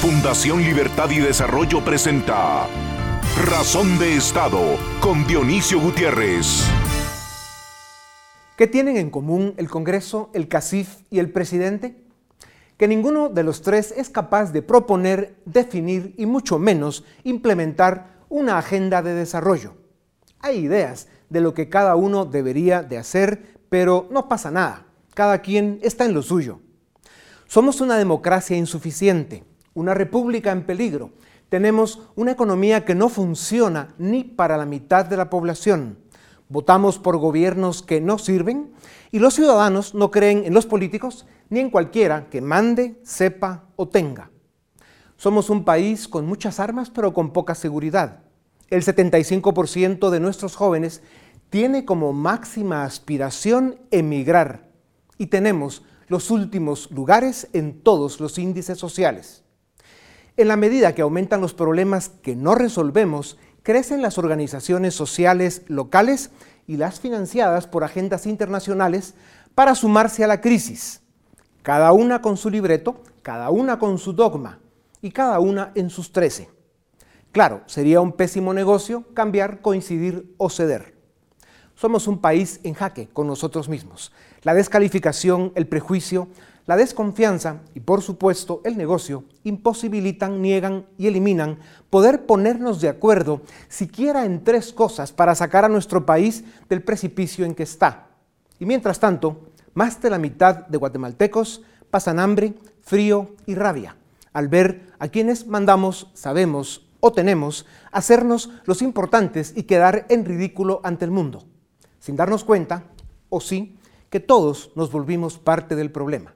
Fundación Libertad y Desarrollo presenta Razón de Estado con Dionisio Gutiérrez. ¿Qué tienen en común el Congreso, el CACIF y el presidente? Que ninguno de los tres es capaz de proponer, definir y mucho menos implementar una agenda de desarrollo. Hay ideas de lo que cada uno debería de hacer, pero no pasa nada. Cada quien está en lo suyo. Somos una democracia insuficiente una república en peligro. Tenemos una economía que no funciona ni para la mitad de la población. Votamos por gobiernos que no sirven y los ciudadanos no creen en los políticos ni en cualquiera que mande, sepa o tenga. Somos un país con muchas armas pero con poca seguridad. El 75% de nuestros jóvenes tiene como máxima aspiración emigrar y tenemos los últimos lugares en todos los índices sociales. En la medida que aumentan los problemas que no resolvemos, crecen las organizaciones sociales locales y las financiadas por agendas internacionales para sumarse a la crisis, cada una con su libreto, cada una con su dogma y cada una en sus trece. Claro, sería un pésimo negocio cambiar, coincidir o ceder. Somos un país en jaque con nosotros mismos. La descalificación, el prejuicio, la desconfianza y por supuesto el negocio imposibilitan, niegan y eliminan poder ponernos de acuerdo siquiera en tres cosas para sacar a nuestro país del precipicio en que está. Y mientras tanto, más de la mitad de guatemaltecos pasan hambre, frío y rabia al ver a quienes mandamos, sabemos o tenemos hacernos los importantes y quedar en ridículo ante el mundo, sin darnos cuenta, o sí, que todos nos volvimos parte del problema.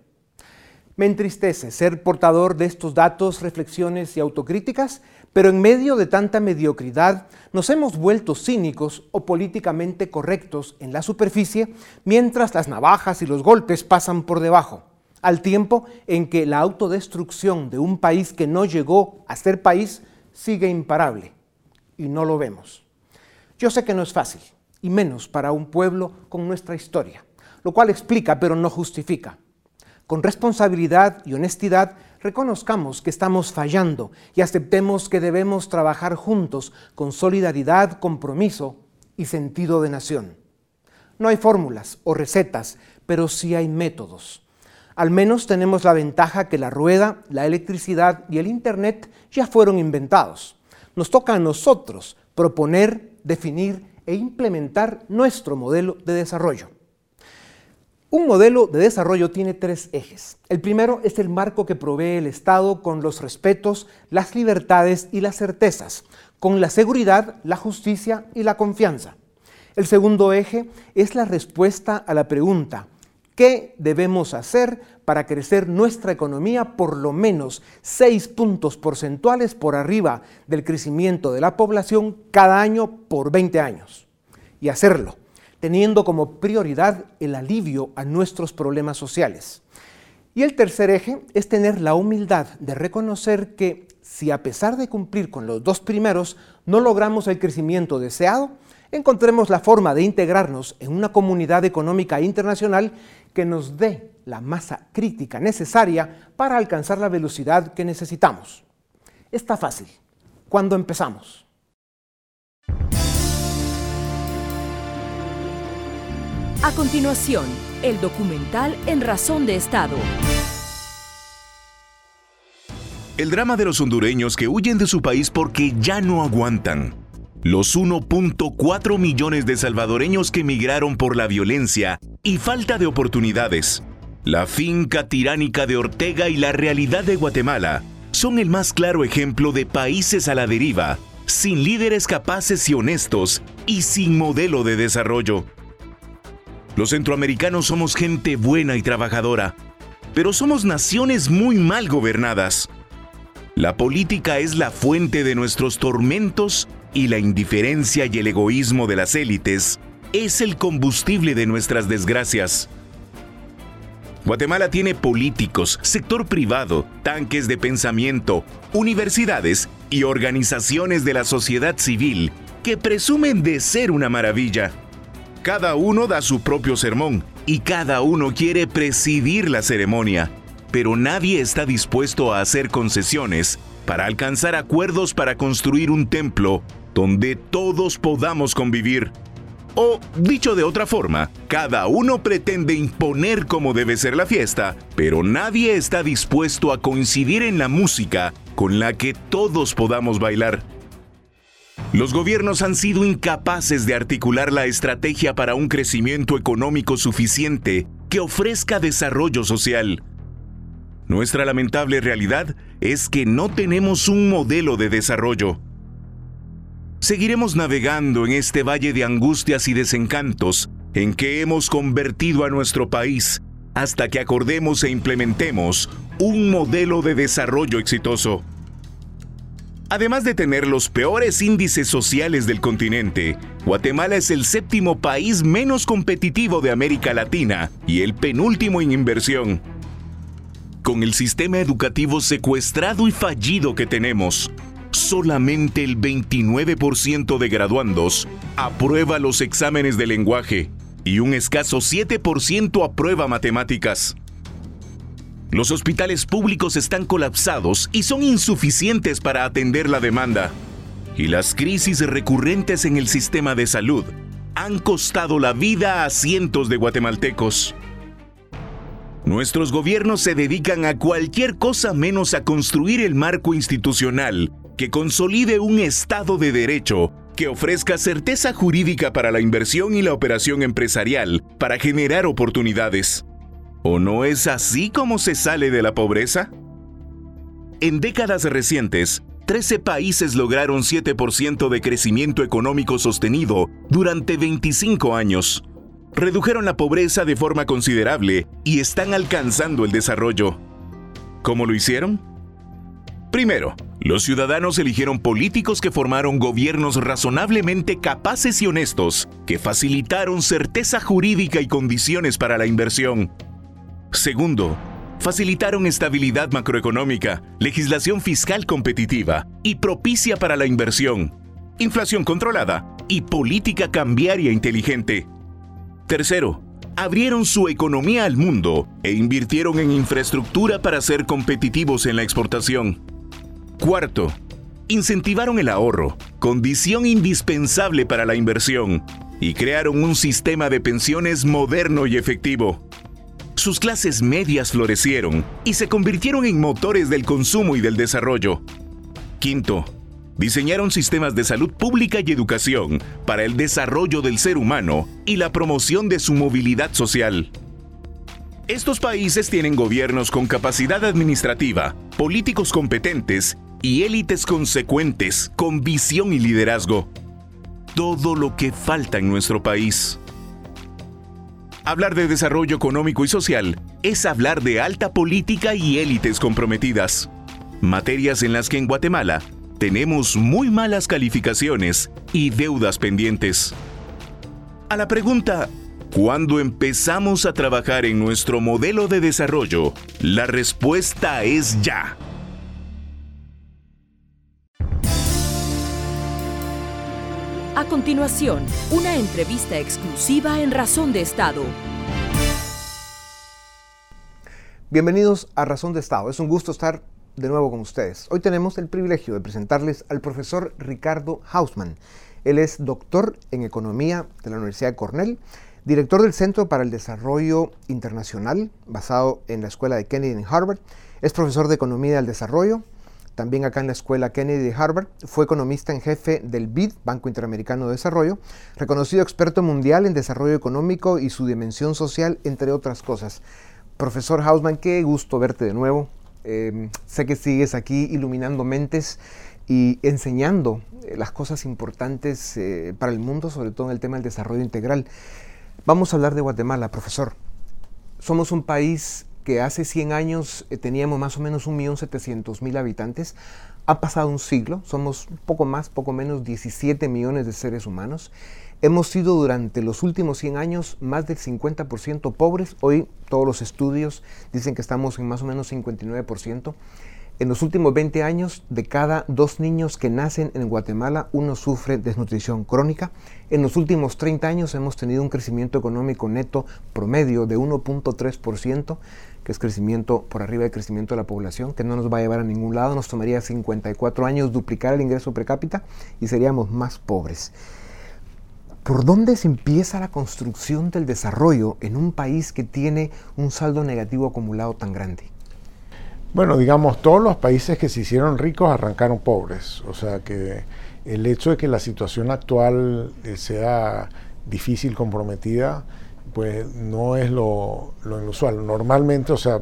Me entristece ser portador de estos datos, reflexiones y autocríticas, pero en medio de tanta mediocridad nos hemos vuelto cínicos o políticamente correctos en la superficie, mientras las navajas y los golpes pasan por debajo, al tiempo en que la autodestrucción de un país que no llegó a ser país sigue imparable, y no lo vemos. Yo sé que no es fácil, y menos para un pueblo con nuestra historia, lo cual explica pero no justifica. Con responsabilidad y honestidad reconozcamos que estamos fallando y aceptemos que debemos trabajar juntos con solidaridad, compromiso y sentido de nación. No hay fórmulas o recetas, pero sí hay métodos. Al menos tenemos la ventaja que la rueda, la electricidad y el Internet ya fueron inventados. Nos toca a nosotros proponer, definir e implementar nuestro modelo de desarrollo. Un modelo de desarrollo tiene tres ejes. El primero es el marco que provee el Estado con los respetos, las libertades y las certezas, con la seguridad, la justicia y la confianza. El segundo eje es la respuesta a la pregunta, ¿qué debemos hacer para crecer nuestra economía por lo menos seis puntos porcentuales por arriba del crecimiento de la población cada año por 20 años? Y hacerlo teniendo como prioridad el alivio a nuestros problemas sociales. Y el tercer eje es tener la humildad de reconocer que si a pesar de cumplir con los dos primeros no logramos el crecimiento deseado, encontremos la forma de integrarnos en una comunidad económica internacional que nos dé la masa crítica necesaria para alcanzar la velocidad que necesitamos. Está fácil. ¿Cuándo empezamos? A continuación, el documental En Razón de Estado. El drama de los hondureños que huyen de su país porque ya no aguantan. Los 1.4 millones de salvadoreños que emigraron por la violencia y falta de oportunidades. La finca tiránica de Ortega y la realidad de Guatemala son el más claro ejemplo de países a la deriva, sin líderes capaces y honestos y sin modelo de desarrollo. Los centroamericanos somos gente buena y trabajadora, pero somos naciones muy mal gobernadas. La política es la fuente de nuestros tormentos y la indiferencia y el egoísmo de las élites es el combustible de nuestras desgracias. Guatemala tiene políticos, sector privado, tanques de pensamiento, universidades y organizaciones de la sociedad civil que presumen de ser una maravilla. Cada uno da su propio sermón y cada uno quiere presidir la ceremonia. pero nadie está dispuesto a hacer concesiones para alcanzar acuerdos para construir un templo donde todos podamos convivir. O, dicho de otra forma, cada uno pretende imponer cómo debe ser la fiesta, pero nadie está dispuesto a coincidir en la música con la que todos podamos bailar. Los gobiernos han sido incapaces de articular la estrategia para un crecimiento económico suficiente que ofrezca desarrollo social. Nuestra lamentable realidad es que no tenemos un modelo de desarrollo seguiremos navegando en este valle de angustias y desencantos en que hemos convertido a nuestro país hasta que acordemos e implementemos un modelo de desarrollo exitoso. Además de tener los peores índices sociales del continente, Guatemala es el séptimo país menos competitivo de América Latina y el penúltimo en inversión. Con el sistema educativo secuestrado y fallido que tenemos, solamente el 29% de graduandos aprueba los exámenes de lenguaje y un escaso 7% aprueba matemáticas. Los hospitales públicos están colapsados y son insuficientes para atender la demanda. Y las crisis recurrentes en el sistema de salud han costado la vida a cientos de guatemaltecos. Nuestros gobiernos se dedican a cualquier cosa menos a construir el marco institucional que consolide un Estado de Derecho que ofrezca certeza jurídica para la inversión y la operación empresarial para generar oportunidades. ¿O no es así como se sale de la pobreza? En décadas recientes, 13 países lograron 7% de crecimiento económico sostenido durante 25 años. Redujeron la pobreza de forma considerable y están alcanzando el desarrollo. ¿Cómo lo hicieron? Primero, los ciudadanos eligieron políticos que formaron gobiernos razonablemente capaces y honestos, que facilitaron certeza jurídica y condiciones para la inversión. Segundo, facilitaron estabilidad macroeconómica, legislación fiscal competitiva y propicia para la inversión, inflación controlada y política cambiaria inteligente. Tercero, abrieron su economía al mundo e invirtieron en infraestructura para ser competitivos en la exportación. Cuarto, incentivaron el ahorro, condición indispensable para la inversión, y crearon un sistema de pensiones moderno y efectivo. Sus clases medias florecieron y se convirtieron en motores del consumo y del desarrollo. Quinto, diseñaron sistemas de salud pública y educación para el desarrollo del ser humano y la promoción de su movilidad social. Estos países tienen gobiernos con capacidad administrativa, políticos competentes y élites consecuentes con visión y liderazgo. Todo lo que falta en nuestro país. Hablar de desarrollo económico y social es hablar de alta política y élites comprometidas. Materias en las que en Guatemala tenemos muy malas calificaciones y deudas pendientes. A la pregunta, ¿cuándo empezamos a trabajar en nuestro modelo de desarrollo? La respuesta es ya. A continuación, una entrevista exclusiva en Razón de Estado. Bienvenidos a Razón de Estado. Es un gusto estar de nuevo con ustedes. Hoy tenemos el privilegio de presentarles al profesor Ricardo Hausmann. Él es doctor en Economía de la Universidad de Cornell, director del Centro para el Desarrollo Internacional, basado en la Escuela de Kennedy en Harvard. Es profesor de Economía del Desarrollo, también acá en la Escuela Kennedy de Harvard, fue economista en jefe del BID, Banco Interamericano de Desarrollo, reconocido experto mundial en desarrollo económico y su dimensión social, entre otras cosas. Profesor Hausman, qué gusto verte de nuevo. Em, sé que sigues aquí iluminando mentes y enseñando eh, las cosas importantes eh, para el mundo, sobre todo en el tema del desarrollo integral. Vamos a hablar de Guatemala, profesor. Somos un país que hace 100 años eh, teníamos más o menos 1.700.000 habitantes. Ha pasado un siglo, somos poco más, poco menos 17 millones de seres humanos. Hemos sido durante los últimos 100 años más del 50% pobres. Hoy todos los estudios dicen que estamos en más o menos 59%. En los últimos 20 años, de cada dos niños que nacen en Guatemala, uno sufre desnutrición crónica. En los últimos 30 años hemos tenido un crecimiento económico neto promedio de 1.3%, que es crecimiento por arriba del crecimiento de la población, que no nos va a llevar a ningún lado. Nos tomaría 54 años duplicar el ingreso per cápita y seríamos más pobres. ¿Por dónde se empieza la construcción del desarrollo en un país que tiene un saldo negativo acumulado tan grande? Bueno, digamos, todos los países que se hicieron ricos arrancaron pobres. O sea que el hecho de que la situación actual eh, sea difícil, comprometida, pues no es lo, inusual. Normalmente, o sea,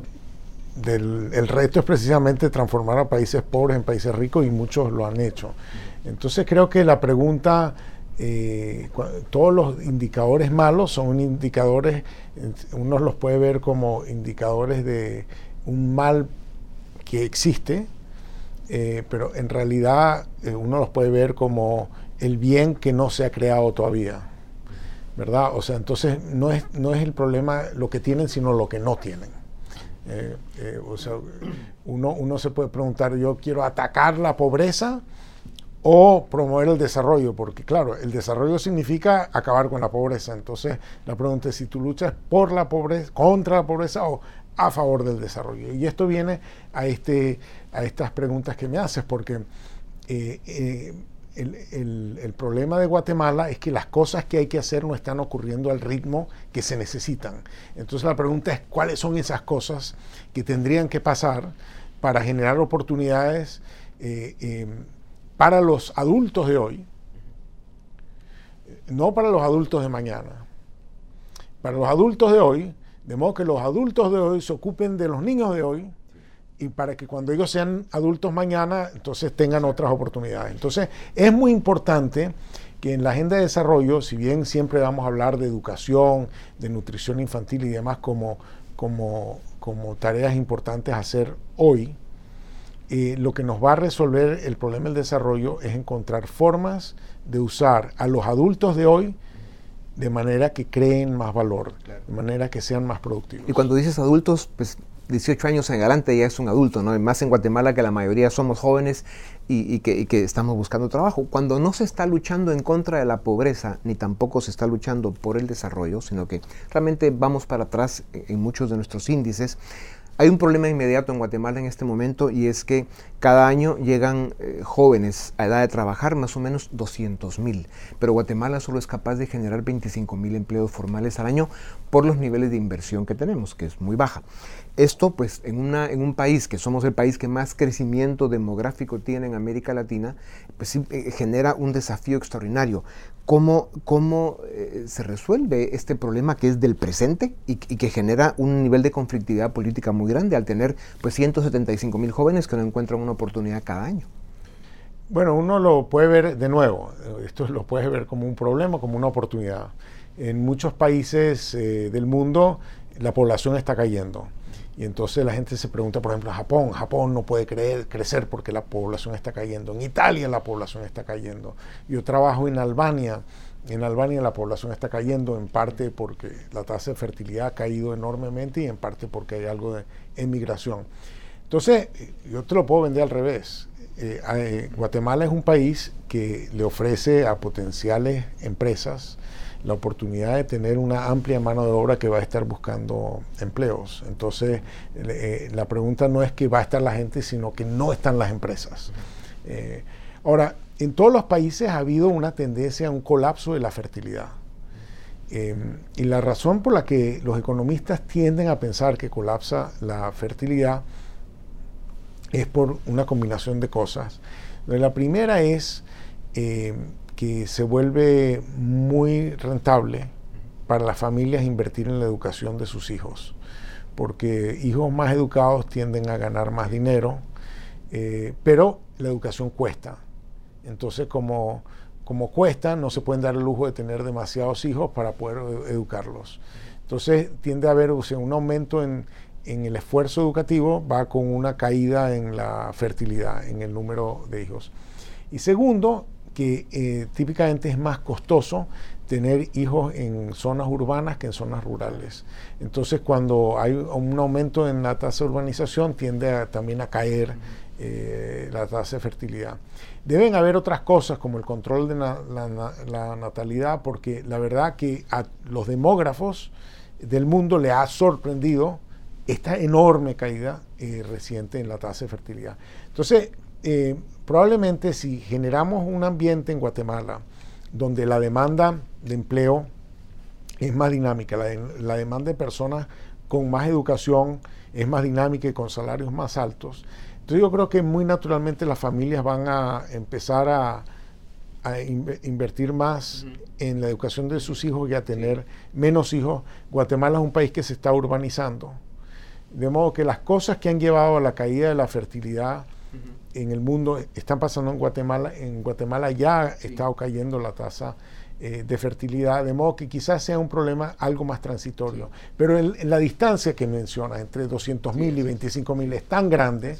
el reto es precisamente transformar a países pobres en países ricos y muchos lo han hecho. Entonces creo que la pregunta, eh, todos los indicadores malos son indicadores, uno los puede ver como indicadores de un mal que existe, eh, pero en realidad eh, uno los puede ver como el bien que no se ha creado todavía. ¿Verdad? O sea, entonces no es, no es el problema lo que tienen, sino lo que no tienen. Eh, o sea, uno, uno se puede preguntar, yo quiero atacar la pobreza o promover el desarrollo, porque claro, el desarrollo significa acabar con la pobreza. Entonces, la pregunta es si tú luchas por la pobreza, contra la pobreza o a favor del desarrollo. Y esto viene a, este, a estas preguntas que me haces, porque eh, eh, el, problema de Guatemala es que las cosas que hay que hacer no están ocurriendo al ritmo que se necesitan. Entonces la pregunta es cuáles son esas cosas que tendrían que pasar para generar oportunidades eh, para los adultos de hoy, no para los adultos de mañana. Para los adultos de hoy, de modo que los adultos de hoy se ocupen de los niños de hoy y para que cuando ellos sean adultos mañana, entonces tengan otras oportunidades. Entonces, es muy importante que en la agenda de desarrollo, si bien siempre vamos a hablar de educación, de nutrición infantil y demás como, como, como tareas importantes a hacer hoy, eh, lo que nos va a resolver el problema del desarrollo es encontrar formas de usar a los adultos de hoy de manera que creen más valor, de manera que sean más productivos. Y cuando dices adultos, pues 18 años en adelante ya es un adulto, ¿no? Más en Guatemala que la mayoría somos jóvenes y, que, estamos buscando trabajo. Cuando no se está luchando en contra de la pobreza, ni tampoco se está luchando por el desarrollo, sino que realmente vamos para atrás en muchos de nuestros índices, hay un problema inmediato en Guatemala en este momento y es que cada año llegan eh, jóvenes a edad de trabajar, más o menos 200 mil, pero Guatemala solo es capaz de generar 25 mil empleos formales al año por los niveles de inversión que tenemos, que es muy baja. Esto, pues, en, una, en un país que somos el país que más crecimiento demográfico tiene en América Latina, pues sí, eh, genera un desafío extraordinario cómo, cómo eh, se resuelve este problema que es del presente y, que genera un nivel de conflictividad política muy grande al tener pues 175 mil jóvenes que no encuentran una oportunidad cada año. Bueno, uno lo puede ver de nuevo, esto lo puede ver como un problema, como una oportunidad. En muchos países eh, del mundo la población está cayendo. Y entonces la gente se pregunta, por ejemplo, Japón, Japón no puede crecer porque la población está cayendo. En Italia la población está cayendo. Yo trabajo en Albania. En Albania la población está cayendo en parte porque la tasa de fertilidad ha caído enormemente y en parte porque hay algo de emigración. Entonces, yo te lo puedo vender al revés. Eh, eh, Guatemala es un país que le ofrece a potenciales empresas la oportunidad de tener una amplia mano de obra que va a estar buscando empleos. Entonces, eh, la pregunta no es que va a estar la gente, sino que no están las empresas. Eh, ahora, en todos los países ha habido una tendencia a un colapso de la fertilidad. Eh, y la razón por la que los economistas tienden a pensar que colapsa la fertilidad es por una combinación de cosas. La primera es se vuelve muy rentable para las familias invertir en la educación de sus hijos, porque hijos más educados tienden a ganar más dinero, eh, pero la educación cuesta. Entonces, como, como cuesta, no se pueden dar el lujo de tener demasiados hijos para poder educarlos. Entonces, tiende a haber un aumento en, en el esfuerzo educativo, va con una caída en la fertilidad, en el número de hijos. Y segundo, que eh, típicamente es más costoso tener hijos en zonas urbanas que en zonas rurales. Entonces, cuando hay un aumento en la tasa de urbanización, tiende también a caer eh, la tasa de fertilidad. Deben haber otras cosas como el control de la, natalidad, porque la verdad que a los demógrafos del mundo le ha sorprendido esta enorme caída eh, reciente en la tasa de fertilidad. Entonces, probablemente si generamos un ambiente en Guatemala donde la demanda de empleo es más dinámica, la demanda de personas con más educación es más dinámica y con salarios más altos, entonces yo creo que muy naturalmente las familias van a empezar a, invertir más en la educación de sus hijos y a tener menos hijos. Guatemala es un país que se está urbanizando. De modo que las cosas que han llevado a la caída de la fertilidad en el mundo están pasando en Guatemala. En Guatemala ya ha estado cayendo la tasa eh, de fertilidad, de modo que quizás sea un problema algo más transitorio. Pero la distancia que menciona entre 200 mil y 25 mil es tan grande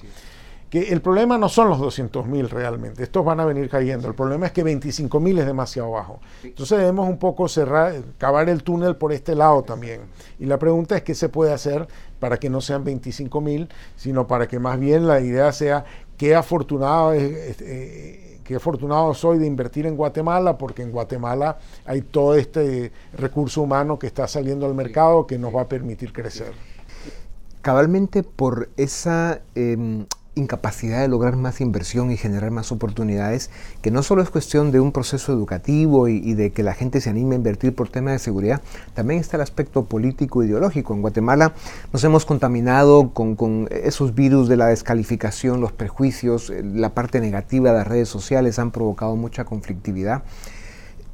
que el problema no son los 200 mil realmente, estos van a venir cayendo, el problema es que 25 mil es demasiado bajo. Entonces debemos un poco cerrar, cavar el túnel por este lado también. Y la pregunta es qué se puede hacer para que no sean 25 mil, sino para que más bien la idea sea qué afortunado eh, qué afortunado soy de invertir en Guatemala, porque en Guatemala hay todo este recurso humano que está saliendo al mercado que nos va a permitir crecer. Cabalmente por esa em, incapacidad de lograr más inversión y generar más oportunidades, que no solo es cuestión de un proceso educativo y, de que la gente se anime a invertir por temas de seguridad, también está el aspecto político ideológico. En Guatemala nos hemos contaminado con, con esos virus de la descalificación, los prejuicios, eh, la parte negativa de las redes sociales han provocado mucha conflictividad.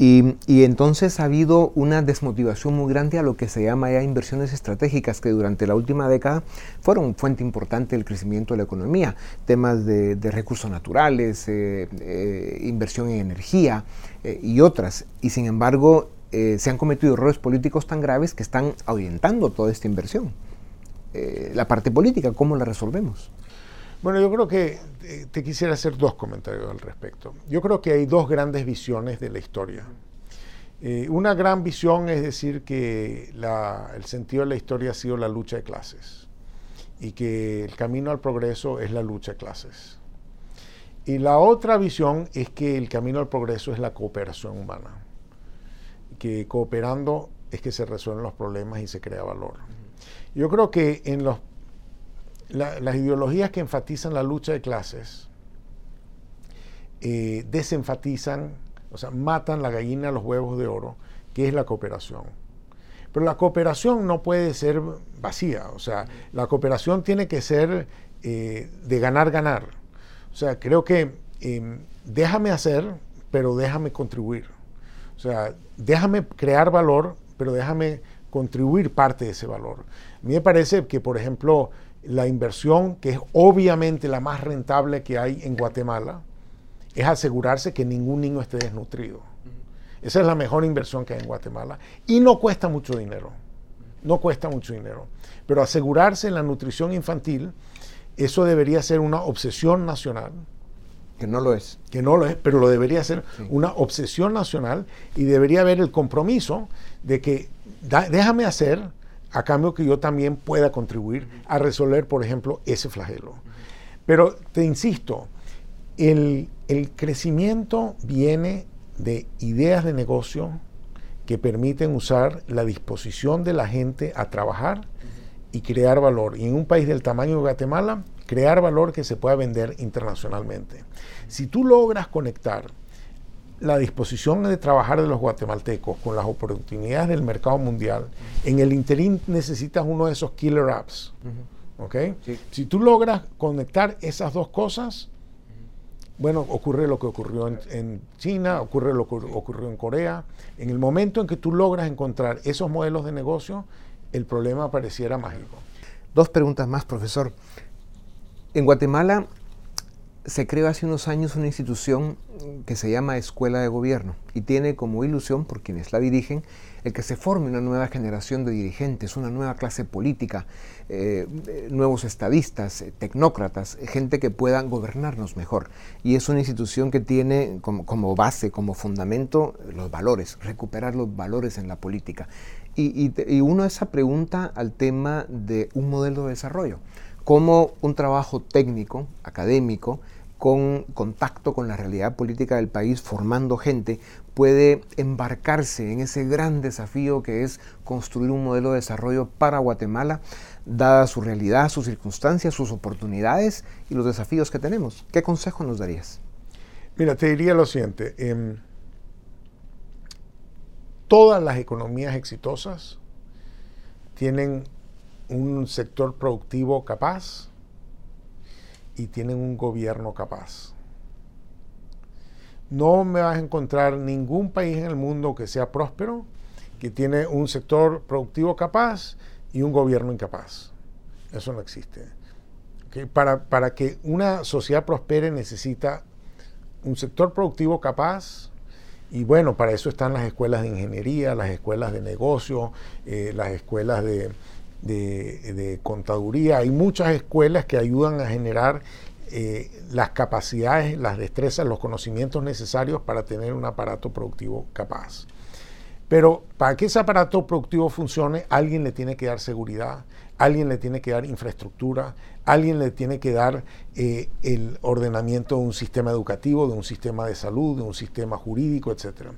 Y, entonces ha habido una desmotivación muy grande a lo que se llama ya inversiones estratégicas, que durante la última década fueron fuente importante del crecimiento de la economía. Temas de, recursos naturales, eh, eh, inversión en energía eh, y otras. Y sin embargo, se han cometido errores políticos tan graves que están ahuyentando toda esta inversión. la parte política, ¿cómo la resolvemos? Bueno, yo creo que eh, te quisiera hacer dos comentarios al respecto. Yo creo que hay dos grandes visiones de la historia. Eh, una gran visión es decir que el sentido de la historia ha sido la lucha de clases y que el camino al progreso es la lucha de clases. Y la otra visión es que el camino al progreso es la cooperación humana, que cooperando es que se resuelven los problemas y se crea valor. Yo creo que en los las ideologías que enfatizan la lucha de clases eh, desenfatizan, o sea, matan la gallina a los huevos de oro, que es la cooperación. Pero la cooperación no puede ser vacía, o sea, la cooperación tiene que ser eh, de ganar-ganar. O sea, creo que em, déjame hacer, pero déjame contribuir. O sea, déjame crear valor, pero déjame contribuir parte de ese valor. A mí me parece que, por ejemplo, la inversión, que es obviamente la más rentable que hay en Guatemala, es asegurarse que ningún niño esté desnutrido. Esa es la mejor inversión que hay en Guatemala. Y no cuesta mucho dinero. No cuesta mucho dinero. Pero asegurarse en la nutrición infantil, eso debería ser una obsesión nacional. Que no lo es. Que no lo es, pero lo debería ser una obsesión nacional y debería haber el compromiso de que déjame hacer a cambio que yo también pueda contribuir a resolver, por ejemplo, ese flagelo. Pero te insisto, el, crecimiento viene de ideas de negocio que permiten usar la disposición de la gente a trabajar y crear valor. Y en un país del tamaño de Guatemala, crear valor que se pueda vender internacionalmente. Si tú logras conectar la disposición de trabajar de los guatemaltecos con las oportunidades del mercado mundial, en el interín necesitas uno de esos killer apps. Si tú logras conectar esas dos cosas, bueno, ocurre lo que ocurrió en, China, ocurre lo que ocurrió en Corea. En el momento en que tú logras encontrar esos modelos de negocio, el problema pareciera mágico. Dos preguntas más, profesor. En Guatemala se creó hace unos años una institución que se llama Escuela de Gobierno y tiene como ilusión, por quienes la dirigen, el que se forme una nueva generación de dirigentes, una nueva clase política, eh, nuevos estadistas, eh, tecnócratas, gente que puedan gobernarnos mejor. Y es una institución que tiene como, base, como fundamento, los valores, recuperar los valores en la política. Y, y uno esa pregunta al tema de un modelo de desarrollo cómo un trabajo técnico, académico, con contacto con la realidad política del país, formando gente, puede embarcarse en ese gran desafío que es construir un modelo de desarrollo para Guatemala, dada su realidad, sus circunstancias, sus oportunidades y los desafíos que tenemos. ¿Qué consejo nos darías? Mira, te diría lo siguiente. Em, todas las economías exitosas tienen un sector productivo capaz y tienen un gobierno capaz. No me vas a encontrar ningún país en el mundo que sea próspero, que tiene un sector productivo capaz y un gobierno incapaz. Eso no existe. Para, para que una sociedad prospere necesita un sector productivo capaz, y bueno, para eso están las escuelas de ingeniería, las escuelas de negocio, eh, las escuelas de, de, contaduría. Hay muchas escuelas que ayudan a generar eh, las capacidades, las destrezas, los conocimientos necesarios para tener un aparato productivo capaz. Pero para que ese aparato productivo funcione, alguien le tiene que dar seguridad, alguien le tiene que dar infraestructura, alguien le tiene que dar eh, el ordenamiento de un sistema educativo, de un sistema de salud, de un sistema jurídico, etc.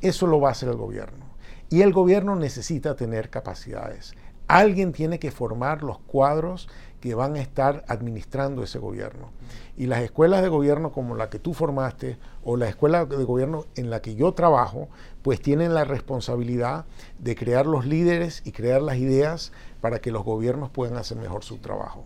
Eso lo va a hacer el gobierno. Y el gobierno necesita tener capacidades. Alguien tiene que formar los cuadros que van a estar administrando ese gobierno. Y las escuelas de gobierno como la que tú formaste o la escuela de gobierno en la que yo trabajo, pues tienen la responsabilidad de crear los líderes y crear las ideas para que los gobiernos puedan hacer mejor su trabajo.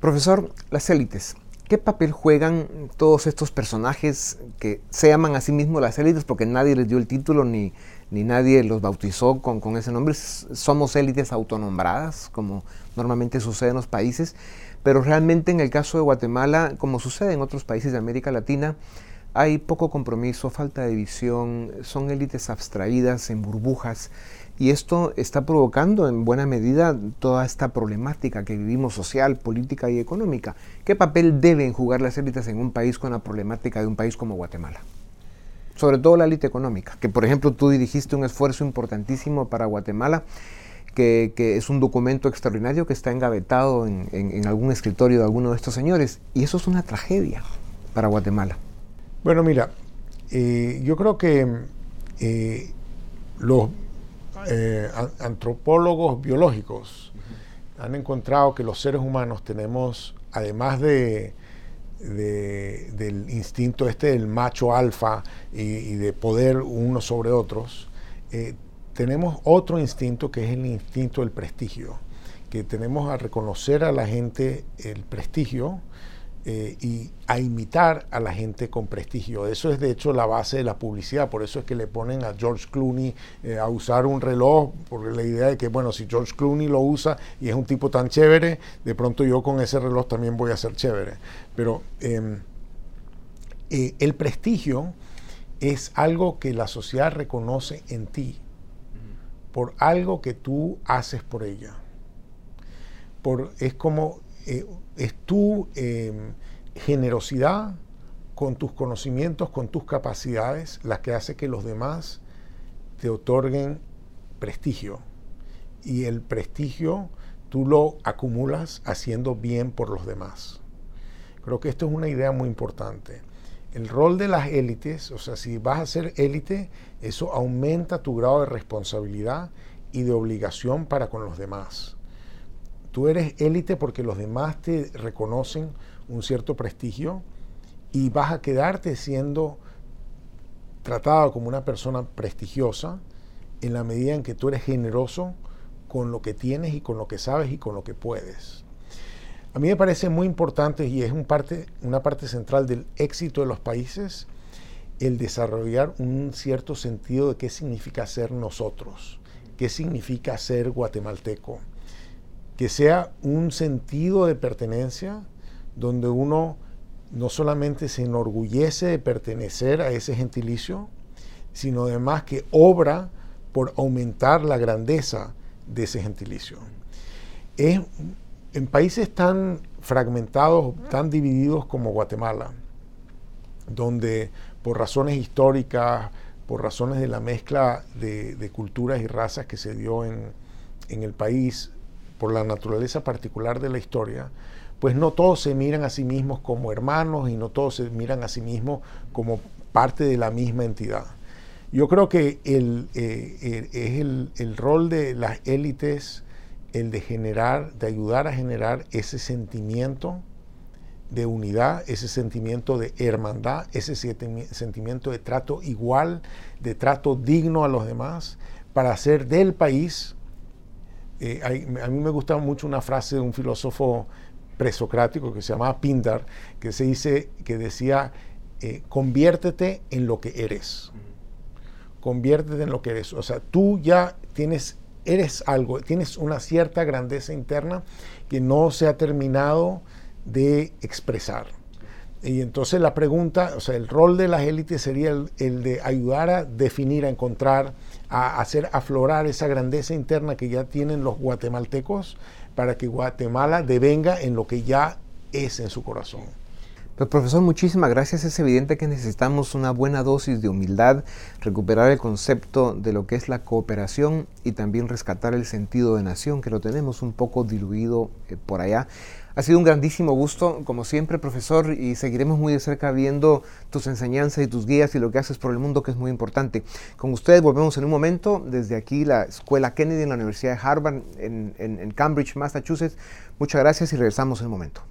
Profesor, las élites, ¿qué papel juegan todos estos personajes que se llaman a sí mismos las élites porque nadie les dio el título ni, ni nadie los bautizó con, ese nombre. Somos élites autonombradas, como normalmente sucede en los países, pero realmente en el caso de Guatemala, como sucede en otros países de América Latina, hay poco compromiso, falta de visión, son élites abstraídas en burbujas y esto está provocando en buena medida toda esta problemática que vivimos social, política y económica. ¿Qué papel deben jugar las élites en un país con la problemática de un país como Guatemala? Sobre todo la élite económica, que por ejemplo tú dirigiste un esfuerzo importantísimo para Guatemala, que, es un documento extraordinario que está engavetado en, algún escritorio de alguno de estos señores, y eso es una tragedia para Guatemala. Bueno, mira, eh, yo creo que eh, los eh, antropólogos biológicos han encontrado que los seres humanos tenemos, además de del instinto este del macho alfa y, de poder unos sobre otros, eh, tenemos otro instinto que es el instinto del prestigio, que tenemos a reconocer a la gente el prestigio eh, y a imitar a la gente con prestigio. Eso es de hecho la base de la publicidad, por eso es que le ponen a George Clooney eh, a usar un reloj, porque la idea de que, bueno, si George Clooney lo usa y es un tipo tan chévere, de pronto yo con ese reloj también voy a ser chévere. Pero em, eh, el prestigio es algo que la sociedad reconoce en ti, por algo que tú haces por ella. Por, es como es tu em, generosidad con tus conocimientos, con tus capacidades, la que hace que los demás te otorguen prestigio. Y el prestigio tú lo acumulas haciendo bien por los demás. Creo que esto es una idea muy importante. El rol de las élites, o sea, si vas a ser élite, eso aumenta tu grado de responsabilidad y de obligación para con los demás. Tú eres élite porque los demás te reconocen un cierto prestigio y vas a quedarte siendo tratado como una persona prestigiosa en la medida en que tú eres generoso con lo que tienes y con lo que sabes y con lo que puedes. A mí me parece muy importante y es una parte central del éxito de los países el desarrollar un cierto sentido de qué significa ser nosotros, qué significa ser guatemalteco que sea un sentido de pertenencia donde uno no solamente se enorgullece de pertenecer a ese gentilicio, sino además que obra por aumentar la grandeza de ese gentilicio. Es, en países tan fragmentados, tan divididos como Guatemala, donde por razones históricas, por razones de la mezcla de, culturas y razas que se dio en, en el país, por la naturaleza particular de la historia, pues no todos se miran a sí mismos como hermanos y no todos se miran a sí mismos como parte de la misma entidad. Yo creo que el, eh, es el, el, rol de las élites el de generar, de ayudar a generar ese sentimiento de unidad, ese sentimiento de hermandad, ese sentimiento de trato igual, de trato digno a los demás, para hacer del país, eh, a mí me gusta mucho una frase de un filósofo presocrático que se llamaba Pindar, que se dice, que decía, eh, conviértete en lo que eres. Conviértete en lo que eres. O sea, tú ya tienes, eres algo, tienes una cierta grandeza interna que no se ha terminado de expresar. Y entonces la pregunta, o sea, el rol de las élites sería el, de ayudar a definir, a encontrar, a hacer aflorar esa grandeza interna que ya tienen los guatemaltecos para que Guatemala devenga en lo que ya es en su corazón. Pues profesor, muchísimas gracias. Es evidente que necesitamos una buena dosis de humildad, recuperar el concepto de lo que es la cooperación y también rescatar el sentido de nación, que lo tenemos un poco diluido eh, por allá. Ha sido un grandísimo gusto, como siempre, profesor, y seguiremos muy de cerca viendo tus enseñanzas y tus guías y lo que haces por el mundo, que es muy importante. Con ustedes volvemos en un momento, desde aquí la Escuela Kennedy en la Universidad de Harvard, en, en Cambridge, Massachusetts. Muchas gracias y regresamos en un momento.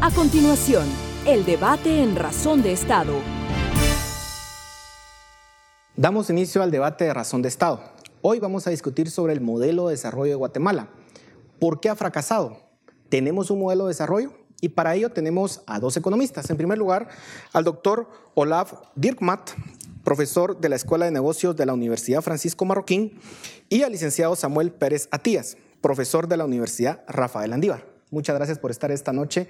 A continuación, el debate en Razón de Estado. Damos inicio al debate de Razón de Estado. Hoy vamos a discutir sobre el modelo de desarrollo de Guatemala. ¿Por qué ha fracasado? ¿Tenemos un modelo de desarrollo? Y para ello tenemos a dos economistas. En primer lugar, al doctor Olaf Dirkmatt, profesor de la Escuela de Negocios de la Universidad Francisco Marroquín, y al licenciado Samuel Pérez Atías, profesor de la Universidad Rafael Andívar. Muchas gracias por estar esta noche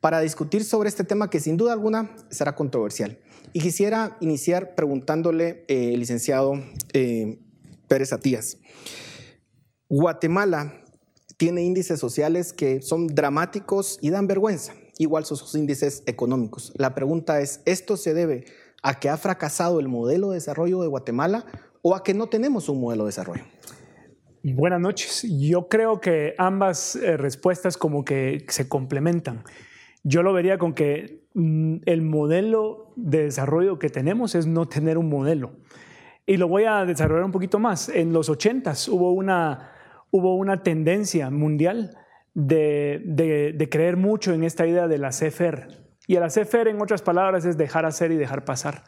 para discutir sobre este tema que sin duda alguna será controversial. Y quisiera iniciar preguntándole, eh, licenciado eh, Pérez Atías. Guatemala tiene índices sociales que son dramáticos y dan vergüenza, igual sus índices económicos. La pregunta es, ¿esto se debe a que ha fracasado el modelo de desarrollo de Guatemala o a que no tenemos un modelo de desarrollo? Buenas noches. Yo creo que ambas eh, respuestas como que se complementan. Yo lo vería con que mm, el modelo de desarrollo que tenemos es no tener un modelo. Y lo voy a desarrollar un poquito más. En los 80 hubo una, hubo una tendencia mundial de, de, creer mucho en esta idea de la CFR. Y el CFR, en otras palabras, es dejar hacer y dejar pasar.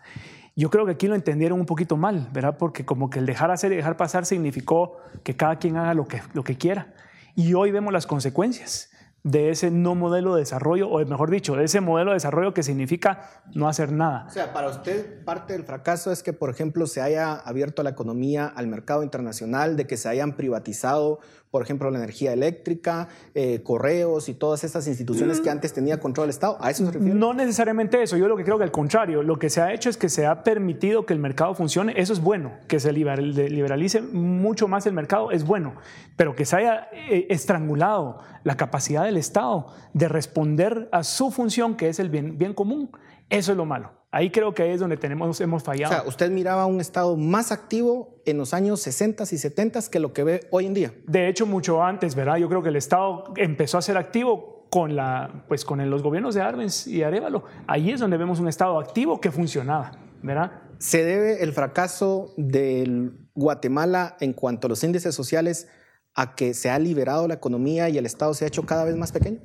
Yo creo que aquí lo entendieron un poquito mal, ¿verdad? Porque como que el dejar hacer y dejar pasar significó que cada quien haga lo que, lo que quiera. Y hoy vemos las consecuencias de ese no modelo de desarrollo, o mejor dicho, de ese modelo de desarrollo que significa no hacer nada. O sea, para usted parte del fracaso es que, por ejemplo, se haya abierto la economía al mercado internacional, de que se hayan privatizado por ejemplo, la energía eléctrica, eh, correos y todas estas instituciones que mm. antes tenía control el Estado. ¿A eso se refiere? No necesariamente eso. Yo lo que creo que al contrario, lo que se ha hecho es que se ha permitido que el mercado funcione. Eso es bueno. Que se liberalice mucho más el mercado es bueno. Pero que se haya eh, estrangulado la capacidad del Estado de responder a su función, que es el bien, bien común, eso es lo malo. Ahí creo que es donde tenemos, hemos fallado. O sea, usted miraba un Estado más activo en los años 60 y 70 que lo que ve hoy en día. De hecho, mucho antes, ¿verdad? Yo creo que el Estado empezó a ser activo con, la, pues, con los gobiernos de Arbenz y Arevalo. Ahí es donde vemos un Estado activo que funcionaba, ¿verdad? ¿Se debe el fracaso de Guatemala en cuanto a los índices sociales a que se ha liberado la economía y el Estado se ha hecho cada vez más pequeño?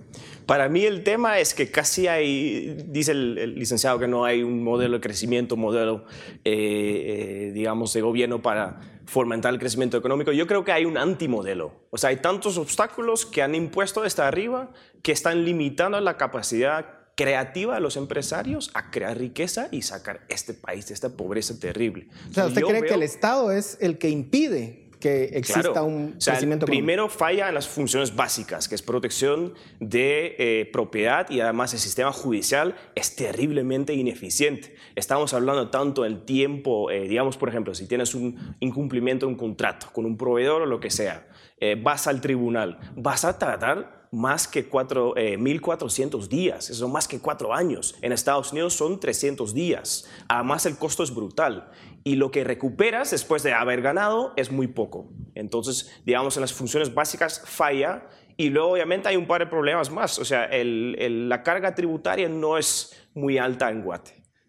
Para mí el tema es que casi hay, dice el, licenciado que no hay un modelo de crecimiento, modelo, eh, eh, digamos, de gobierno para fomentar el crecimiento económico. Yo creo que hay un antimodelo. O sea, hay tantos obstáculos que han impuesto desde arriba que están limitando la capacidad creativa de los empresarios a crear riqueza y sacar este país de esta pobreza terrible. O sea, ¿usted cree que el Estado es el que impide que exista un crecimiento Primero falla en las funciones básicas, que es protección de eh, propiedad y además el sistema judicial es terriblemente ineficiente. Estamos hablando tanto del tiempo, eh, digamos, por ejemplo, si tienes un incumplimiento de un contrato con un proveedor o lo que sea, eh, vas al tribunal, vas a tratar más que cuatro, 1.400 días, eso más que cuatro años. En Estados Unidos son 300 días. Además, el costo es brutal. Y lo que recuperas después de haber ganado es muy poco. Entonces, digamos, en las funciones básicas falla. Y luego, obviamente, hay un par de problemas más. O sea, la carga tributaria no es muy alta en,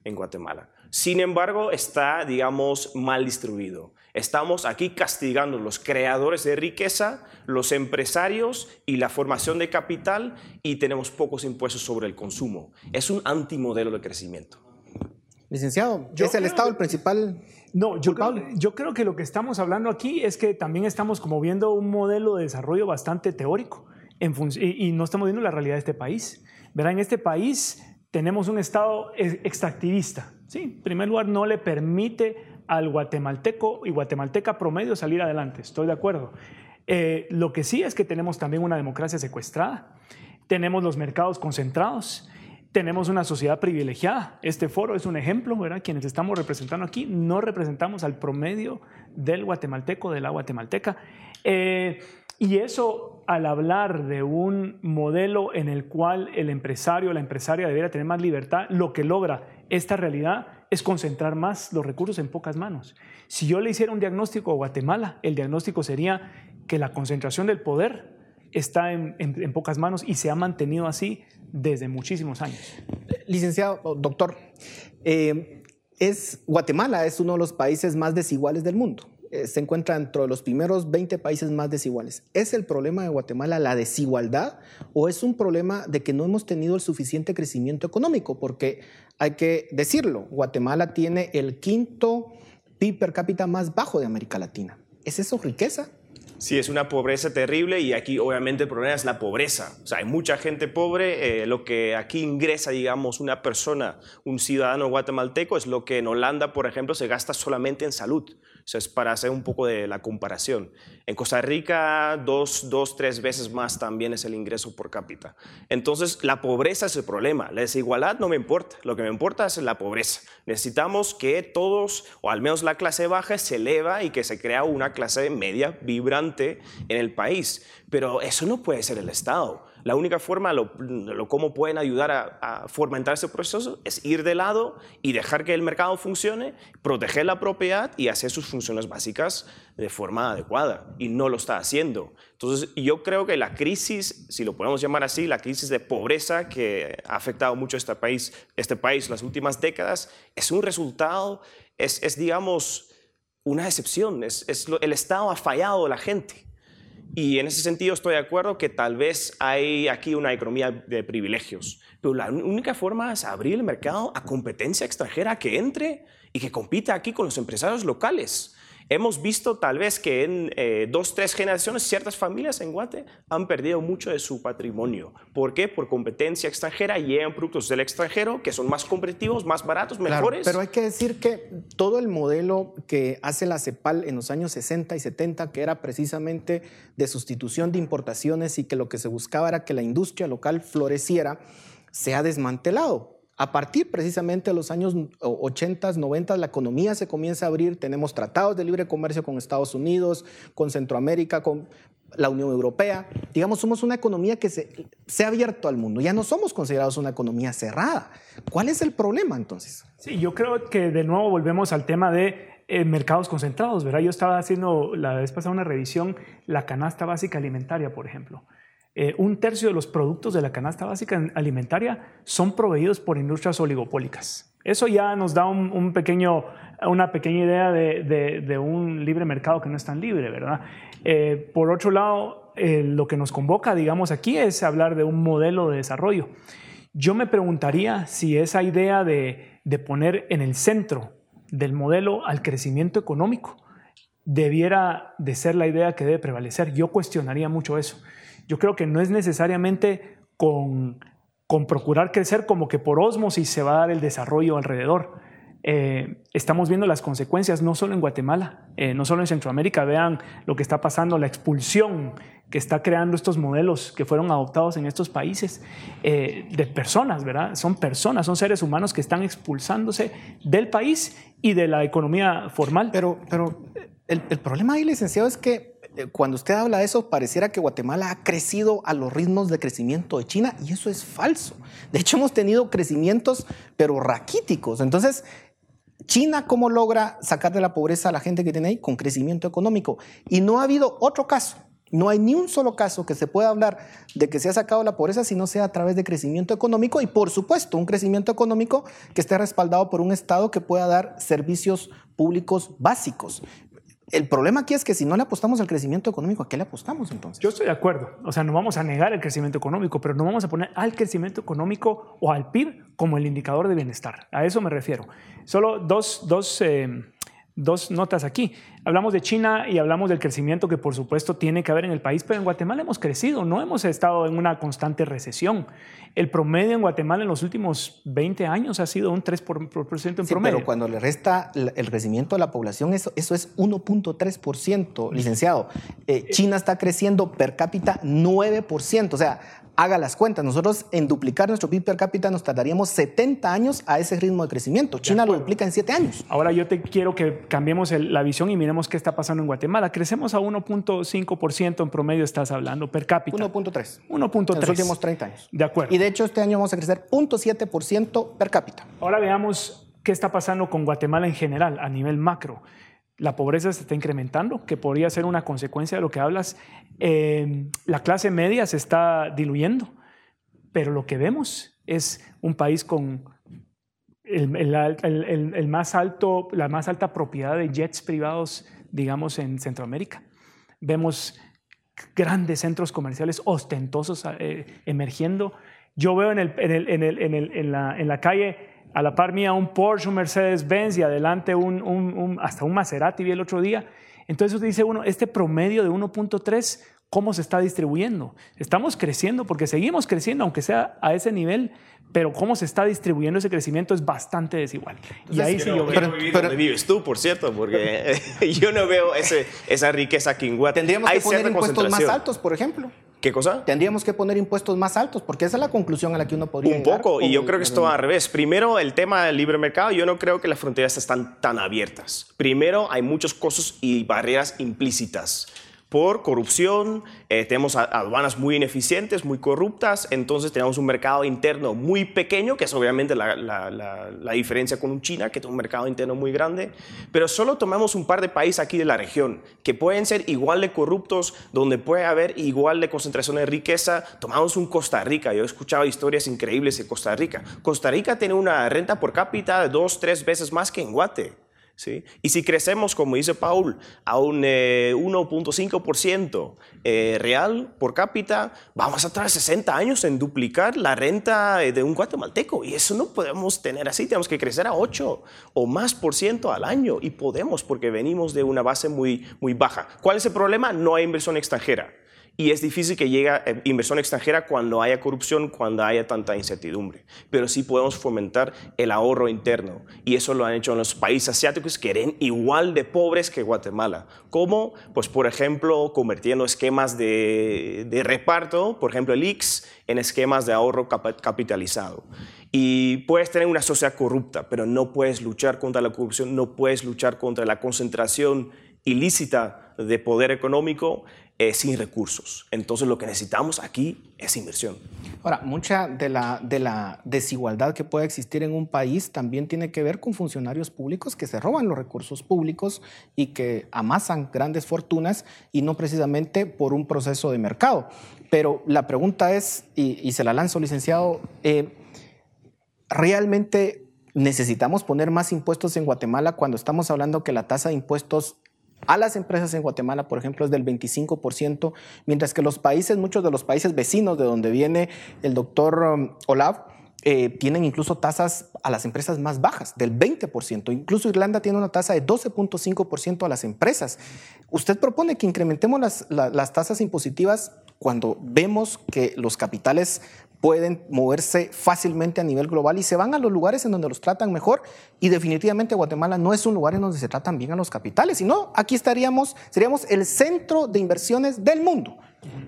en Guatemala. Sin embargo, está, digamos, mal distribuido. Estamos aquí castigando los creadores de riqueza, los empresarios y la formación de capital y tenemos pocos impuestos sobre el consumo. Es un antimodelo de crecimiento. Licenciado, ¿es el Estado el principal no, yo creo, yo creo, que lo que estamos hablando aquí es que también estamos como viendo un modelo de desarrollo bastante teórico y, no estamos viendo la realidad de este país. Verá, en este país tenemos un Estado extractivista. Sí, en primer lugar, no le permite al guatemalteco y guatemalteca promedio salir adelante. Estoy de acuerdo. Eh, lo que sí es que tenemos también una democracia secuestrada, tenemos los mercados concentrados, tenemos una sociedad privilegiada. Este foro es un ejemplo, ¿verdad? Quienes estamos representando aquí no representamos al promedio del guatemalteco, de la guatemalteca. Eh, y eso, al hablar de un modelo en el cual el empresario o la empresaria debiera tener más libertad, lo que logra esta realidad es concentrar más los recursos en pocas manos. Si yo le hiciera un diagnóstico a Guatemala, el diagnóstico sería que la concentración del poder está en, pocas manos y se ha mantenido así desde muchísimos años. Licenciado, doctor, eh, es, Guatemala es uno de los países más desiguales del mundo. Eh, se encuentra dentro de los primeros 20 países más desiguales. ¿Es el problema de Guatemala la desigualdad o es un problema de que no hemos tenido el suficiente crecimiento económico? Porque hay que decirlo, Guatemala tiene el quinto PIB per cápita más bajo de América Latina. ¿Es eso riqueza? Sí, es una pobreza terrible y aquí obviamente el problema es la pobreza. O sea, hay mucha gente pobre. Eh, lo que aquí ingresa, digamos, una persona, un ciudadano guatemalteco, es lo que en Holanda, por ejemplo, se gasta solamente en salud. Eso es para hacer un poco de la comparación. En Costa Rica, dos, dos, tres veces más también es el ingreso por cápita. Entonces, la pobreza es el problema. La desigualdad no me importa. Lo que me importa es la pobreza. Necesitamos que todos, o al menos la clase baja, se eleva y que se crea una clase media vibrante en el país. Pero eso no puede ser el Estado. La única forma, lo, lo cómo pueden ayudar a, fomentar ese proceso es ir de lado y dejar que el mercado funcione, proteger la propiedad y hacer sus funciones básicas de forma adecuada. Y no lo está haciendo. Entonces, yo creo que la crisis, si lo podemos llamar así, la crisis de pobreza que ha afectado mucho a este país, este país las últimas décadas, es un resultado, es, es digamos, una excepción. Es, es el Estado ha fallado a la gente. Y en ese sentido estoy de acuerdo que tal vez hay aquí una economía de privilegios, pero la única forma es abrir el mercado a competencia extranjera que entre y que compita aquí con los empresarios locales. Hemos visto tal vez que en eh, dos, tres generaciones ciertas familias en Guate han perdido mucho de su patrimonio. ¿Por qué? Por competencia extranjera llegan productos del extranjero que son más competitivos, más baratos, mejores. pero hay que decir que todo el modelo que hace la CEPAL en los años 60 y 70, que era precisamente de sustitución de importaciones y que lo que se buscaba era que la industria local floreciera, se ha desmantelado a partir precisamente de los años 80, 90, la economía se comienza a abrir, tenemos tratados de libre comercio con Estados Unidos, con Centroamérica, con la Unión Europea. Digamos, somos una economía que se, ha abierto al mundo, ya no somos considerados una economía cerrada. ¿Cuál es el problema entonces? Sí, yo creo que de nuevo volvemos al tema de eh, mercados concentrados, ¿verdad? Yo estaba haciendo la vez pasada una revisión, la canasta básica alimentaria, por ejemplo. Eh, un tercio de los productos de la canasta básica alimentaria son proveídos por industrias oligopólicas. Eso ya nos da un, pequeño, una pequeña idea de, un libre mercado que no es tan libre, ¿verdad? Eh, por otro lado, eh, lo que nos convoca, digamos, aquí es hablar de un modelo de desarrollo. Yo me preguntaría si esa idea de, de poner en el centro del modelo al crecimiento económico debiera de ser la idea que debe prevalecer. Yo cuestionaría mucho eso. Yo creo que no es necesariamente con, con procurar crecer como que por osmosis se va a dar el desarrollo alrededor. Eh, estamos viendo las consecuencias no solo en Guatemala, eh, no solo en Centroamérica, vean lo que está pasando, la expulsión que está creando estos modelos que fueron adoptados en estos países eh, de personas, ¿verdad? Son personas, son seres humanos que están expulsándose del país y de la economía formal. Pero, pero el, el problema ahí, licenciado, es que cuando usted habla de eso, pareciera que Guatemala ha crecido a los ritmos de crecimiento de China y eso es falso. De hecho, hemos tenido crecimientos, pero raquíticos. Entonces, China, ¿cómo logra sacar de la pobreza a la gente que tiene ahí? Con crecimiento económico. Y no ha habido otro caso. No hay ni un solo caso que se pueda hablar de que se ha sacado la pobreza si no sea a través de crecimiento económico y, por supuesto, un crecimiento económico que esté respaldado por un Estado que pueda dar servicios públicos básicos. El problema aquí es que si no le apostamos al crecimiento económico, ¿a qué le apostamos entonces? Yo estoy de acuerdo. O sea, no vamos a negar el crecimiento económico, pero no vamos a poner al crecimiento económico o al PIB como el indicador de bienestar. A eso me refiero. Solo dos, dos eh, dos notas aquí. Hablamos de China y hablamos del crecimiento que por supuesto tiene que haber en el país, pero en Guatemala hemos crecido, no hemos estado en una constante recesión. El promedio en Guatemala en los últimos 20 años ha sido un 3% en sí, promedio. Pero cuando le resta el crecimiento de la población, eso, eso es 1.3%, licenciado. Eh, China está creciendo per cápita 9%. O sea, haga las cuentas. Nosotros en duplicar nuestro PIB per cápita nos tardaríamos 70 años a ese ritmo de crecimiento. China lo duplica en 7 años. Ahora yo te quiero que cambiemos la visión y miremos qué está pasando en Guatemala. Crecemos a 1.5% en promedio, estás hablando, per cápita. 1.3. 1.3. En los últimos 30 años. De acuerdo. Y de hecho este año vamos a crecer 0.7% per cápita. Ahora veamos qué está pasando con Guatemala en general, a nivel macro la pobreza se está incrementando, que podría ser una consecuencia de lo que hablas. Eh, la clase media se está diluyendo, pero lo que vemos es un país con la más alta propiedad de jets privados, digamos, en Centroamérica. Vemos grandes centros comerciales ostentosos eh, emergiendo. Yo veo en la calle a la par mía un Porsche, un Mercedes-Benz y adelante un, hasta un Maserati vi el otro día. Entonces dice uno, este promedio de 1.3, ¿cómo se está distribuyendo? Estamos creciendo porque seguimos creciendo, aunque sea a ese nivel, pero cómo se está distribuyendo ese crecimiento es bastante desigual. y ahí sí yo. Pero, vives tú, por cierto, porque yo no veo ese, esa riqueza aquí en Guatemala. Tendríamos que poner impuestos más altos, por ejemplo. ¿Qué cosa? Tendríamos que poner impuestos más altos, porque esa es la conclusión a la que uno podría Un poco, y yo creo que esto al revés. Primero, el tema del libre mercado, yo no creo que las fronteras están tan abiertas. Primero, hay muchos costos y barreras implícitas por corrupción, eh, tenemos aduanas muy ineficientes, muy corruptas, entonces tenemos un mercado interno muy pequeño, que es obviamente la, diferencia con China, que tiene un mercado interno muy grande, pero solo tomamos un par de países aquí de la región que pueden ser igual de corruptos, donde puede haber igual de concentración de riqueza. Tomamos un Costa Rica, yo he escuchado historias increíbles de Costa Rica. Costa Rica tiene una renta por cápita dos, tres veces más que en Guate. Y si crecemos, como dice Paul, a un 1.5% eh, eh, real por cápita, vamos a tardar 60 años en duplicar la renta de un guatemalteco. Y eso no podemos tener así, tenemos que crecer a 8 o más por ciento al año. Y podemos porque venimos de una base muy, muy baja. ¿Cuál es el problema? No hay inversión extranjera y es difícil que llegue eh, inversión extranjera cuando haya corrupción, cuando haya tanta incertidumbre. Pero sí podemos fomentar el ahorro interno y eso lo han hecho en los países asiáticos que eran igual de pobres que Guatemala. ¿Cómo? Pues por ejemplo, convirtiendo esquemas de, de reparto, por ejemplo el IX, en esquemas de ahorro capitalizado. Y puedes tener una sociedad corrupta, pero no puedes luchar contra la corrupción, no puedes luchar contra la concentración ilícita de poder económico eh, sin recursos. Entonces lo que necesitamos aquí es inversión. Ahora, mucha de la, de la desigualdad que puede existir en un país también tiene que ver con funcionarios públicos que se roban los recursos públicos y que amasan grandes fortunas y no precisamente por un proceso de mercado. Pero la pregunta es, y, se la lanzo, licenciado, eh, ¿realmente necesitamos poner más impuestos en Guatemala cuando estamos hablando que la tasa de impuestos a las empresas en Guatemala, por ejemplo, es del 25%, mientras que los países, muchos de los países vecinos de donde viene el doctor um, Olav, eh, tienen incluso tasas a las empresas más bajas, del 20%. Incluso Irlanda tiene una tasa de 12.5% a las empresas. Usted propone que incrementemos las, las tasas impositivas cuando vemos que los capitales pueden moverse fácilmente a nivel global y se van a los lugares en donde los tratan mejor y definitivamente Guatemala no es un lugar en donde se tratan bien a los capitales, sino aquí estaríamos, seríamos el centro de inversiones del mundo,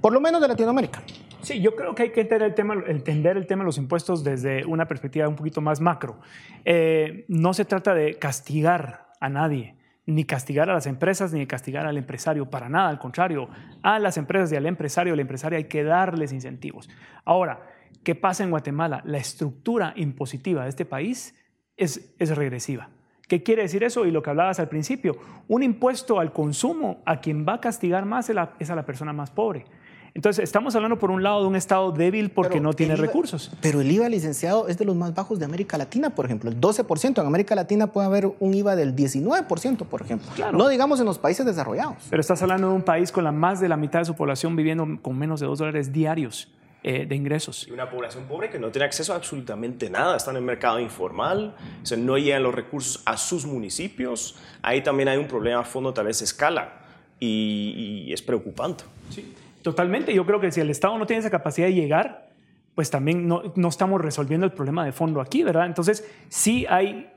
por lo menos de Latinoamérica. Sí, yo creo que hay que entender el tema, entender el tema de los impuestos desde una perspectiva un poquito más macro. Eh, no se trata de castigar a nadie, ni castigar a las empresas ni castigar al empresario, para nada, al contrario, a las empresas y al empresario, a la empresaria hay que darles incentivos. Ahora, ¿qué pasa en Guatemala? La estructura impositiva de este país es, es regresiva. ¿Qué quiere decir eso? Y lo que hablabas al principio, un impuesto al consumo, a quien va a castigar más es a la persona más pobre. Entonces, estamos hablando por un lado de un Estado débil porque no tiene recursos. Pero el IVA licenciado es de los más bajos de América Latina, por ejemplo, el 12%. En América Latina puede haber un IVA del 19%, por ejemplo. No digamos en los países desarrollados. Pero estás hablando de un país con la más de la mitad de su población viviendo con menos de 2 dólares diarios. Eh, de ingresos. Y una población pobre que no tiene acceso a absolutamente nada, está en el mercado informal, o sea, no llegan los recursos a sus municipios. Ahí también hay un problema a fondo, tal vez escala, y, y es preocupante. Sí. Totalmente, yo creo que si el Estado no tiene esa capacidad de llegar, pues también no, no, estamos resolviendo el problema de fondo aquí, ¿verdad? Entonces, sí hay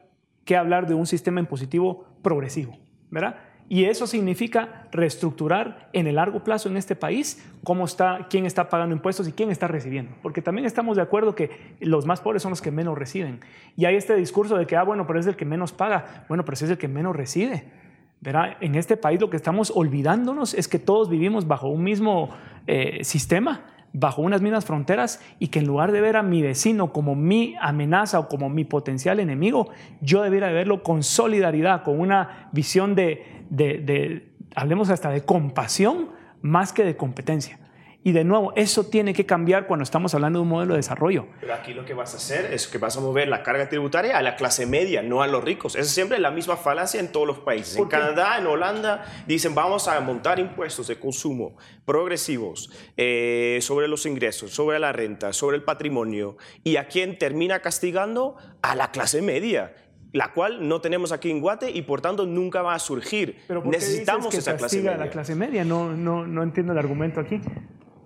que hablar de un sistema impositivo progresivo, ¿verdad? Y eso significa reestructurar en el largo plazo en este país cómo está, quién está pagando impuestos y quién está recibiendo. Porque también estamos de acuerdo que los más pobres son los que menos reciben. Y hay este discurso de que, ah, bueno, pero es el que menos paga. Bueno, pero es el que menos recibe. En este país lo que estamos olvidándonos es que todos vivimos bajo un mismo eh, sistema, bajo unas mismas fronteras y que en lugar de ver a mi vecino como mi amenaza o como mi potencial enemigo, yo debiera verlo con solidaridad, con una visión de, de hablemos hasta de compasión más que de competencia. Y de nuevo, eso tiene que cambiar cuando estamos hablando de un modelo de desarrollo. Pero aquí lo que vas a hacer es que vas a mover la carga tributaria a la clase media, no a los ricos. Es siempre la misma falacia en todos los países. En Canadá, en Holanda, dicen vamos a montar impuestos de consumo progresivos eh, sobre los ingresos, sobre la renta, sobre el patrimonio. ¿Y a quién termina castigando? A la clase media la cual no tenemos aquí en Guate y por tanto nunca va a surgir. ¿Pero Necesitamos que esa clase media. la clase media, no, no, no entiendo el argumento aquí.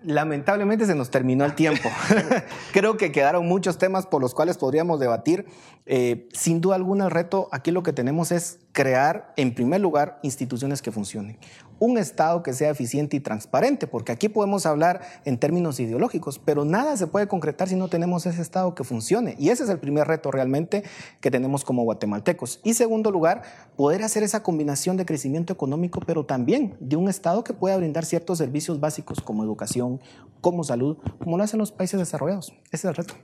Lamentablemente se nos terminó el tiempo. Creo que quedaron muchos temas por los cuales podríamos debatir. Eh, sin duda alguna el reto aquí lo que tenemos es crear, en primer lugar, instituciones que funcionen un Estado que sea eficiente y transparente, porque aquí podemos hablar en términos ideológicos, pero nada se puede concretar si no tenemos ese Estado que funcione. Y ese es el primer reto realmente que tenemos como guatemaltecos. Y segundo lugar, poder hacer esa combinación de crecimiento económico, pero también de un Estado que pueda brindar ciertos servicios básicos como educación, como salud, como lo hacen los países desarrollados. Ese es el reto.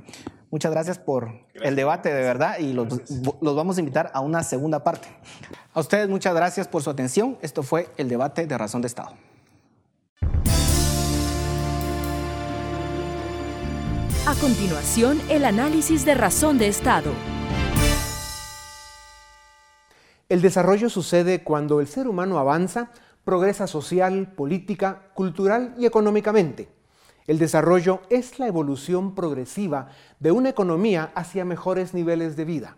Muchas gracias por el debate, de verdad, y los, los, vamos a invitar a una segunda parte. A ustedes muchas gracias por su atención. Esto fue el debate de razón de Estado. A continuación, el análisis de razón de Estado. El desarrollo sucede cuando el ser humano avanza, progresa social, política, cultural y económicamente el desarrollo es la evolución progresiva de una economía hacia mejores niveles de vida.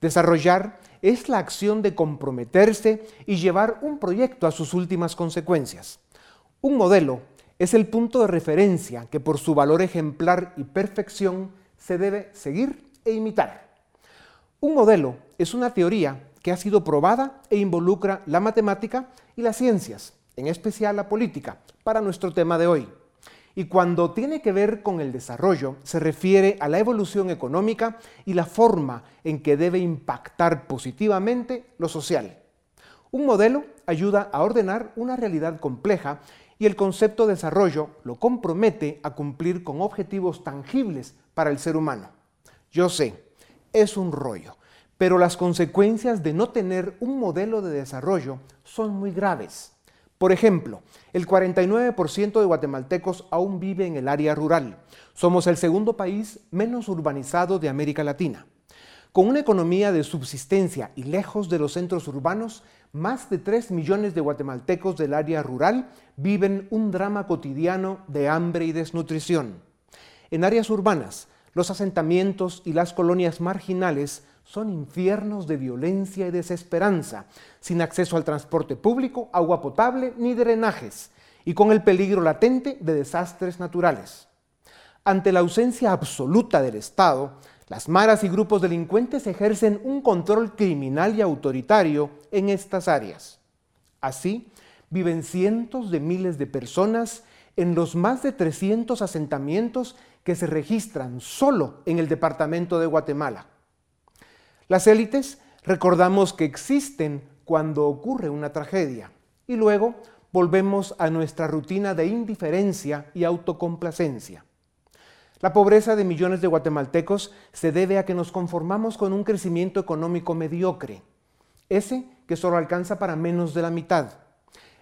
Desarrollar es la acción de comprometerse y llevar un proyecto a sus últimas consecuencias. Un modelo es el punto de referencia que por su valor ejemplar y perfección se debe seguir e imitar. Un modelo es una teoría que ha sido probada e involucra la matemática y las ciencias, en especial la política, para nuestro tema de hoy. Y cuando tiene que ver con el desarrollo, se refiere a la evolución económica y la forma en que debe impactar positivamente lo social. Un modelo ayuda a ordenar una realidad compleja y el concepto desarrollo lo compromete a cumplir con objetivos tangibles para el ser humano. Yo sé, es un rollo, pero las consecuencias de no tener un modelo de desarrollo son muy graves. Por ejemplo, el 49% de guatemaltecos aún vive en el área rural. Somos el segundo país menos urbanizado de América Latina. Con una economía de subsistencia y lejos de los centros urbanos, más de 3 millones de guatemaltecos del área rural viven un drama cotidiano de hambre y desnutrición. En áreas urbanas, los asentamientos y las colonias marginales son infiernos de violencia y desesperanza, sin acceso al transporte público, agua potable ni drenajes, y con el peligro latente de desastres naturales. Ante la ausencia absoluta del Estado, las maras y grupos delincuentes ejercen un control criminal y autoritario en estas áreas. Así, viven cientos de miles de personas en los más de 300 asentamientos que se registran solo en el departamento de Guatemala. Las élites recordamos que existen cuando ocurre una tragedia y luego volvemos a nuestra rutina de indiferencia y autocomplacencia. La pobreza de millones de guatemaltecos se debe a que nos conformamos con un crecimiento económico mediocre, ese que solo alcanza para menos de la mitad.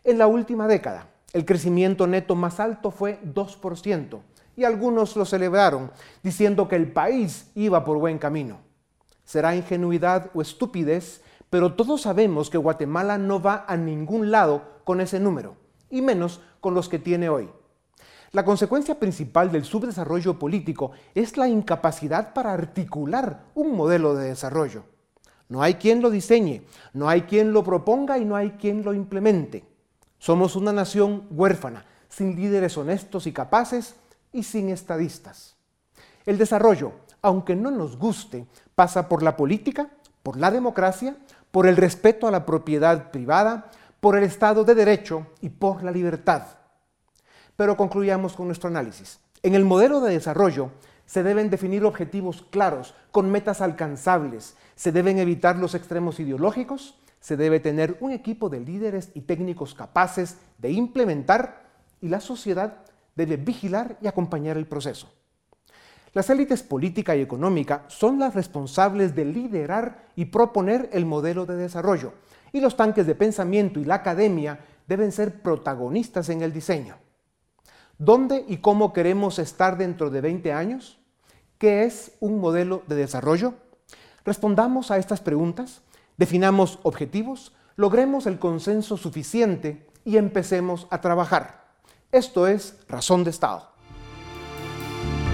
En la última década, el crecimiento neto más alto fue 2%, y algunos lo celebraron, diciendo que el país iba por buen camino. Será ingenuidad o estupidez, pero todos sabemos que Guatemala no va a ningún lado con ese número, y menos con los que tiene hoy. La consecuencia principal del subdesarrollo político es la incapacidad para articular un modelo de desarrollo. No hay quien lo diseñe, no hay quien lo proponga y no hay quien lo implemente. Somos una nación huérfana, sin líderes honestos y capaces y sin estadistas. El desarrollo, aunque no nos guste, pasa por la política, por la democracia, por el respeto a la propiedad privada, por el Estado de Derecho y por la libertad. Pero concluyamos con nuestro análisis. En el modelo de desarrollo se deben definir objetivos claros, con metas alcanzables, se deben evitar los extremos ideológicos, se debe tener un equipo de líderes y técnicos capaces de implementar y la sociedad debe vigilar y acompañar el proceso. Las élites política y económica son las responsables de liderar y proponer el modelo de desarrollo, y los tanques de pensamiento y la academia deben ser protagonistas en el diseño. ¿Dónde y cómo queremos estar dentro de 20 años? ¿Qué es un modelo de desarrollo? Respondamos a estas preguntas, definamos objetivos, logremos el consenso suficiente y empecemos a trabajar. Esto es Razón de Estado.